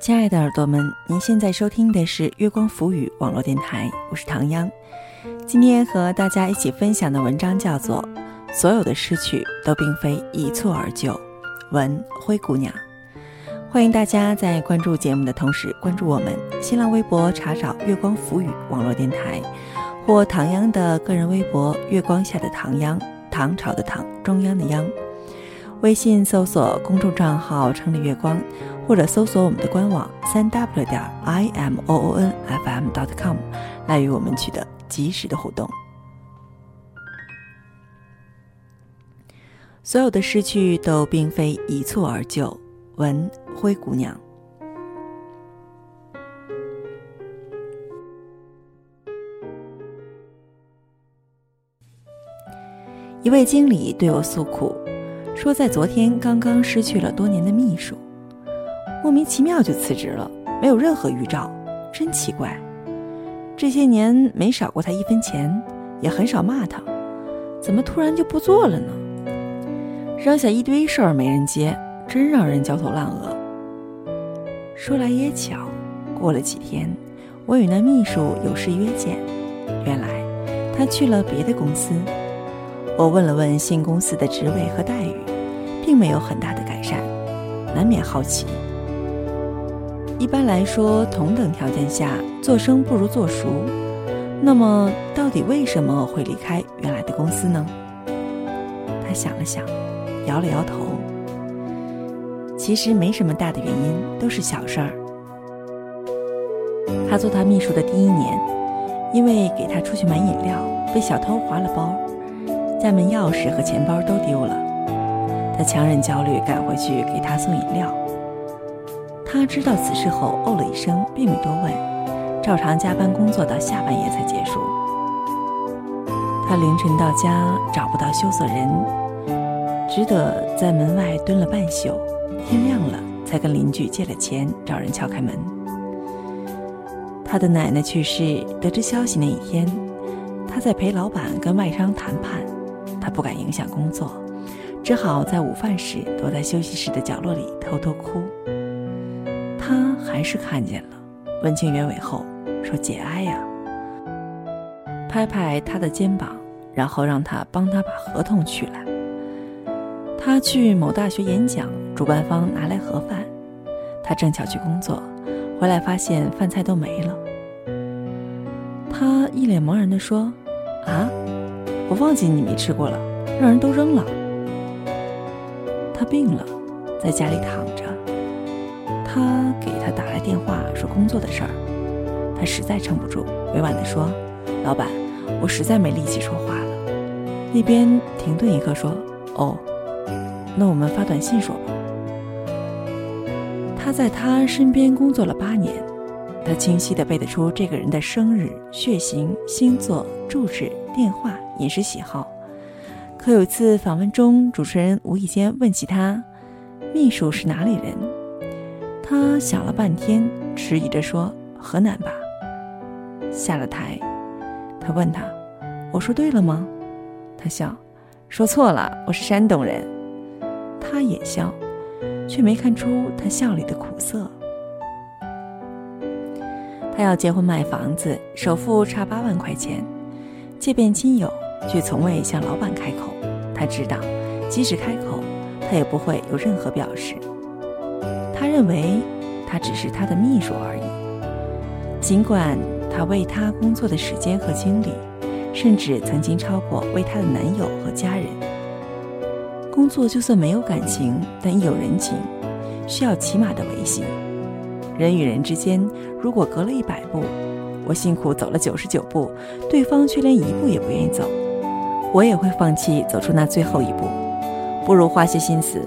亲爱的耳朵们，您现在收听的是月光浮语网络电台，我是唐央。今天和大家一起分享的文章叫做《所有的失去都并非一蹴而就》，文灰姑娘。欢迎大家在关注节目的同时关注我们新浪微博，查找“月光浮语网络电台”或唐央的个人微博“月光下的唐央”，唐朝的唐，中央的央。微信搜索公众账号“城里月光”，或者搜索我们的官网三 w 点 i m o o n f m dot com 来与我们取得及时的互动。所有的失去都并非一蹴而就。文灰姑娘。一位经理对我诉苦。说在昨天刚刚失去了多年的秘书，莫名其妙就辞职了，没有任何预兆，真奇怪。这些年没少过他一分钱，也很少骂他，怎么突然就不做了呢？扔下一堆事儿没人接，真让人焦头烂额。说来也巧，过了几天，我与那秘书有事约见，原来他去了别的公司。我问了问新公司的职位和待遇。并没有很大的改善，难免好奇。一般来说，同等条件下做生不如做熟。那么，到底为什么会离开原来的公司呢？他想了想，摇了摇头。其实没什么大的原因，都是小事儿。他做他秘书的第一年，因为给他出去买饮料，被小偷划了包，家门钥匙和钱包都丢了。他强忍焦虑赶回去给他送饮料。他知道此事后，哦了一声，并没多问，照常加班工作到下半夜才结束。他凌晨到家找不到羞涩人，只得在门外蹲了半宿，天亮了才跟邻居借了钱找人敲开门。他的奶奶去世，得知消息那一天，他在陪老板跟外商谈判，他不敢影响工作。只好在午饭时躲在休息室的角落里偷偷哭。还是看见了，问清原委后说：“节哀呀。”拍拍他的肩膀，然后让他帮他把合同取来。他去某大学演讲，主办方拿来盒饭，他正巧去工作，回来发现饭菜都没了。他一脸茫然地说：“啊，我忘记你没吃过了，让人都扔了。”他病了，在家里躺着。他给他打来电话说工作的事儿，他实在撑不住，委婉地说：“老板，我实在没力气说话了。”那边停顿一刻说：“哦，那我们发短信说吧。”他在他身边工作了八年，他清晰地背得出这个人的生日、血型、星座、住址、电话、饮食喜好。可有一次访问中，主持人无意间问起他：“秘书是哪里人？”他想了半天，迟疑着说：“河南吧。”下了台，他问他：“我说对了吗？”他笑：“说错了，我是山东人。”他也笑，却没看出他笑里的苦涩。他要结婚买房子，首付差八万块钱，借遍亲友。却从未向老板开口。他知道，即使开口，他也不会有任何表示。他认为，他只是他的秘书而已。尽管他为他工作的时间和精力，甚至曾经超过为他的男友和家人。工作就算没有感情，但亦有人情，需要起码的维系。人与人之间，如果隔了一百步，我辛苦走了九十九步，对方却连一步也不愿意走。我也会放弃走出那最后一步，不如花些心思，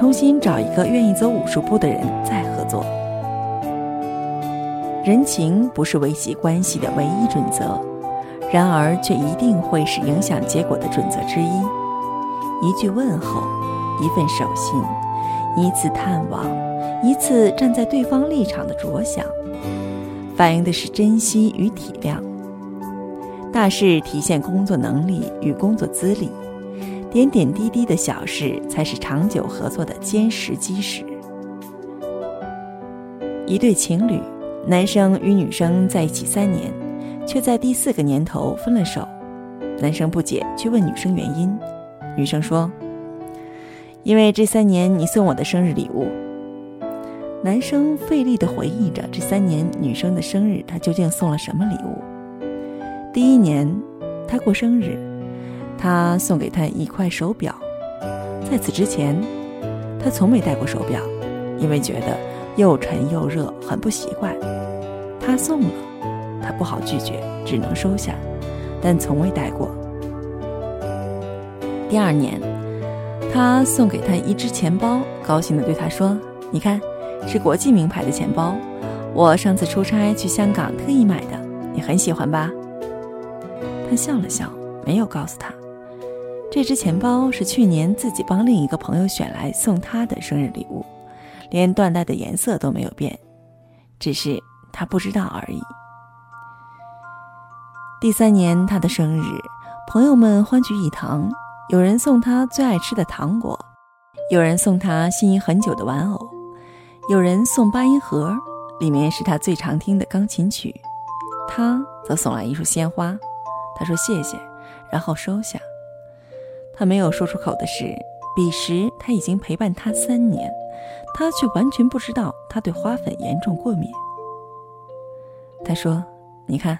重新找一个愿意走五十步的人再合作。人情不是维系关系的唯一准则，然而却一定会是影响结果的准则之一。一句问候，一份守信，一次探望，一次站在对方立场的着想，反映的是珍惜与体谅。大事体现工作能力与工作资历，点点滴滴的小事才是长久合作的坚实基石。一对情侣，男生与女生在一起三年，却在第四个年头分了手。男生不解，去问女生原因。女生说：“因为这三年你送我的生日礼物。”男生费力地回忆着这三年女生的生日，他究竟送了什么礼物？第一年，他过生日，他送给她一块手表。在此之前，他从没戴过手表，因为觉得又沉又热，很不习惯。他送了，他不好拒绝，只能收下。但从未戴过。第二年，他送给她一只钱包，高兴地对她说：“你看，是国际名牌的钱包，我上次出差去香港特意买的，你很喜欢吧？”他笑了笑，没有告诉他，这只钱包是去年自己帮另一个朋友选来送他的生日礼物，连缎带的颜色都没有变，只是他不知道而已。第三年，他的生日，朋友们欢聚一堂，有人送他最爱吃的糖果，有人送他心仪很久的玩偶，有人送八音盒，里面是他最常听的钢琴曲，他则送来一束鲜花。他说谢谢，然后收下。他没有说出口的是，彼时他已经陪伴他三年，他却完全不知道他对花粉严重过敏。他说：“你看。”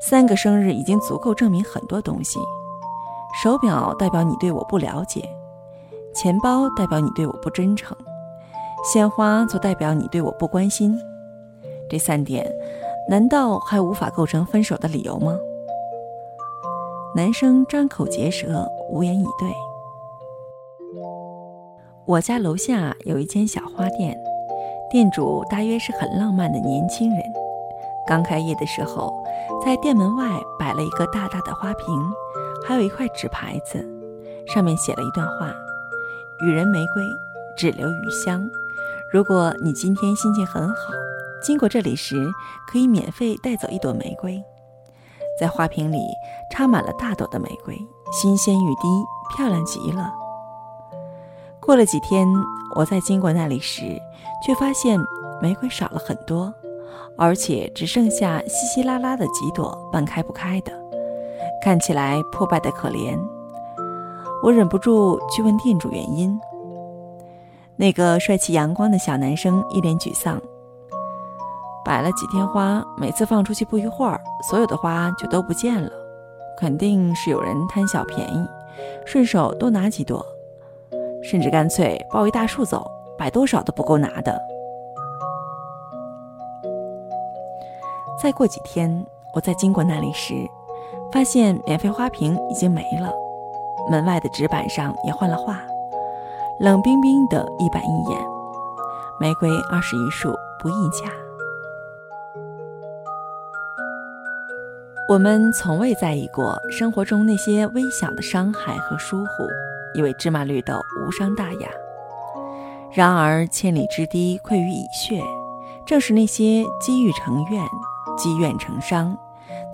三个生日已经足够证明很多东西。手表代表你对我不了解，钱包代表你对我不真诚，鲜花则代表你对我不关心。这三点，难道还无法构成分手的理由吗？男生张口结舌，无言以对。我家楼下有一间小花店，店主大约是很浪漫的年轻人。刚开业的时候。在店门外摆了一个大大的花瓶，还有一块纸牌子，上面写了一段话：“予人玫瑰，只留余香。如果你今天心情很好，经过这里时，可以免费带走一朵玫瑰。”在花瓶里插满了大朵的玫瑰，新鲜欲滴，漂亮极了。过了几天，我在经过那里时，却发现玫瑰少了很多。而且只剩下稀稀拉拉的几朵半开不开的，看起来破败的可怜。我忍不住去问店主原因。那个帅气阳光的小男生一脸沮丧。摆了几天花，每次放出去不一会儿，所有的花就都不见了。肯定是有人贪小便宜，顺手多拿几朵，甚至干脆抱一大束走，摆多少都不够拿的。再过几天，我在经过那里时，发现免费花瓶已经没了，门外的纸板上也换了画，冷冰冰的一板一眼，玫瑰二十一束，不议价。我们从未在意过生活中那些微小的伤害和疏忽，以为芝麻绿豆无伤大雅。然而千里之堤溃于蚁穴，正是那些积郁成怨。积怨成伤，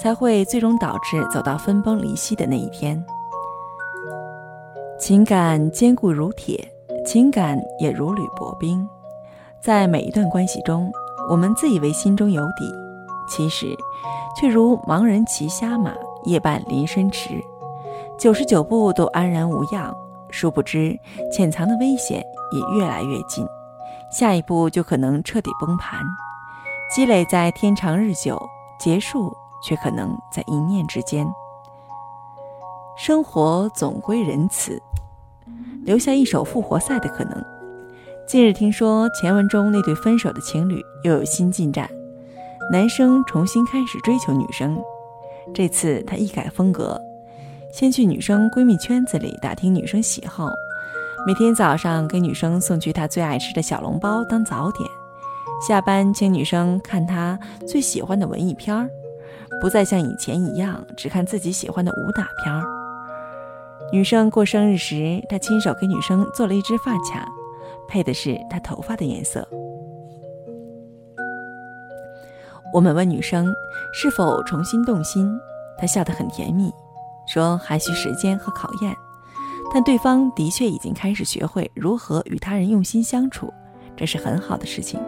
才会最终导致走到分崩离析的那一天。情感坚固如铁，情感也如履薄冰。在每一段关系中，我们自以为心中有底，其实却如盲人骑瞎马，夜半临深池，九十九步都安然无恙。殊不知，潜藏的危险也越来越近，下一步就可能彻底崩盘。积累在天长日久，结束却可能在一念之间。生活总归仁慈，留下一手复活赛的可能。近日听说前文中那对分手的情侣又有新进展，男生重新开始追求女生，这次他一改风格，先去女生闺蜜圈子里打听女生喜好，每天早上给女生送去她最爱吃的小笼包当早点。下班请女生看她最喜欢的文艺片儿，不再像以前一样只看自己喜欢的武打片儿。女生过生日时，他亲手给女生做了一只发卡，配的是她头发的颜色。我们问女生是否重新动心，她笑得很甜蜜，说还需时间和考验，但对方的确已经开始学会如何与他人用心相处，这是很好的事情。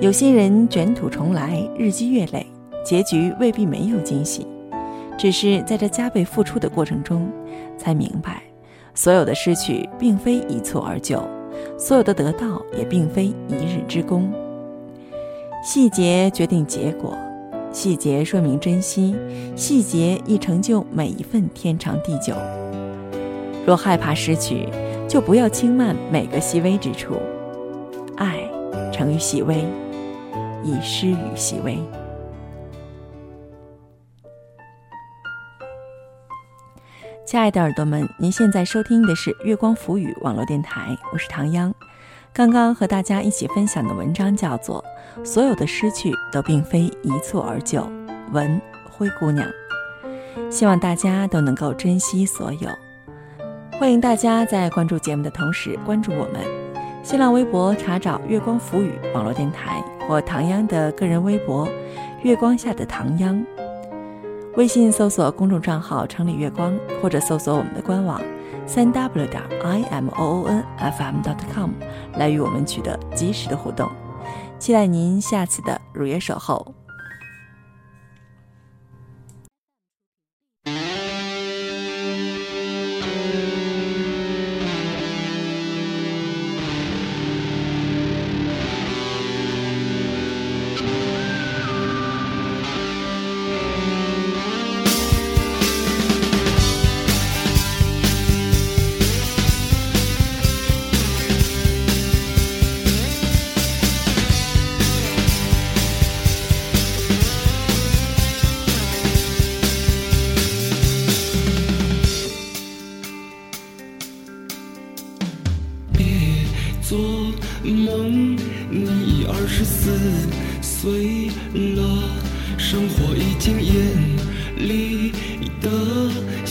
有些人卷土重来，日积月累，结局未必没有惊喜，只是在这加倍付出的过程中，才明白，所有的失去并非一蹴而就，所有的得到也并非一日之功。细节决定结果，细节说明珍惜，细节亦成就每一份天长地久。若害怕失去，就不要轻慢每个细微之处。爱成于细微。已失于细微。亲爱的耳朵们，您现在收听的是月光浮语网络电台，我是唐央。刚刚和大家一起分享的文章叫做《所有的失去都并非一蹴而就》，文灰姑娘。希望大家都能够珍惜所有。欢迎大家在关注节目的同时关注我们，新浪微博查找“月光浮语网络电台”。或唐央的个人微博“月光下的唐央”，微信搜索公众账号“城里月光”，或者搜索我们的官网“三 w 点 i m o o n f m dot com” 来与我们取得及时的互动。期待您下次的如约守候。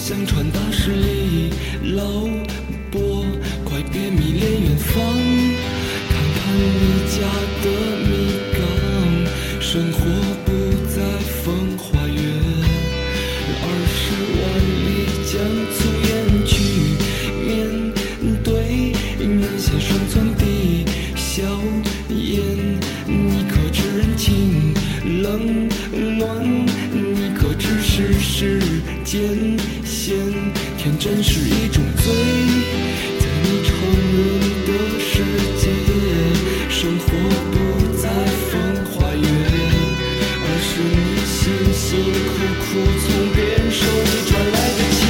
想传达实力老伯，快别迷恋远方，看看你家的米缸，生活艰险？天真是一种罪，在你成人的世界，生活不再风花月，而是你辛辛苦苦从别人手里赚来的钱，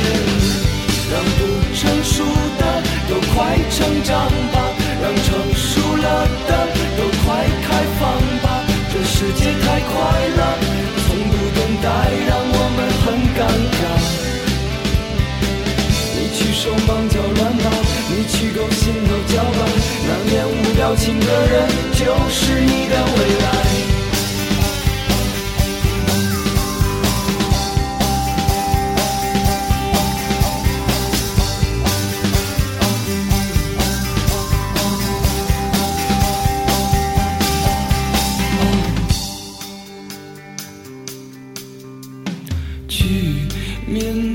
让不成熟的都快成长吧，让成熟了的都快开放吧。这世界太快了，你去勾心斗角吧，那面无表情的人就是你的未来。去面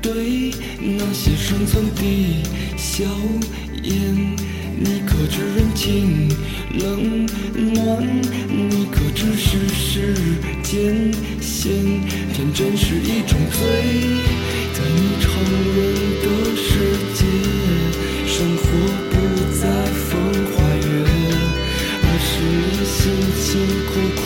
对那些生存的硝烟。你可知人情冷暖？你可知世事艰险？天真是一种罪，在你成人的世界，生活不再风花月，而是你辛辛苦苦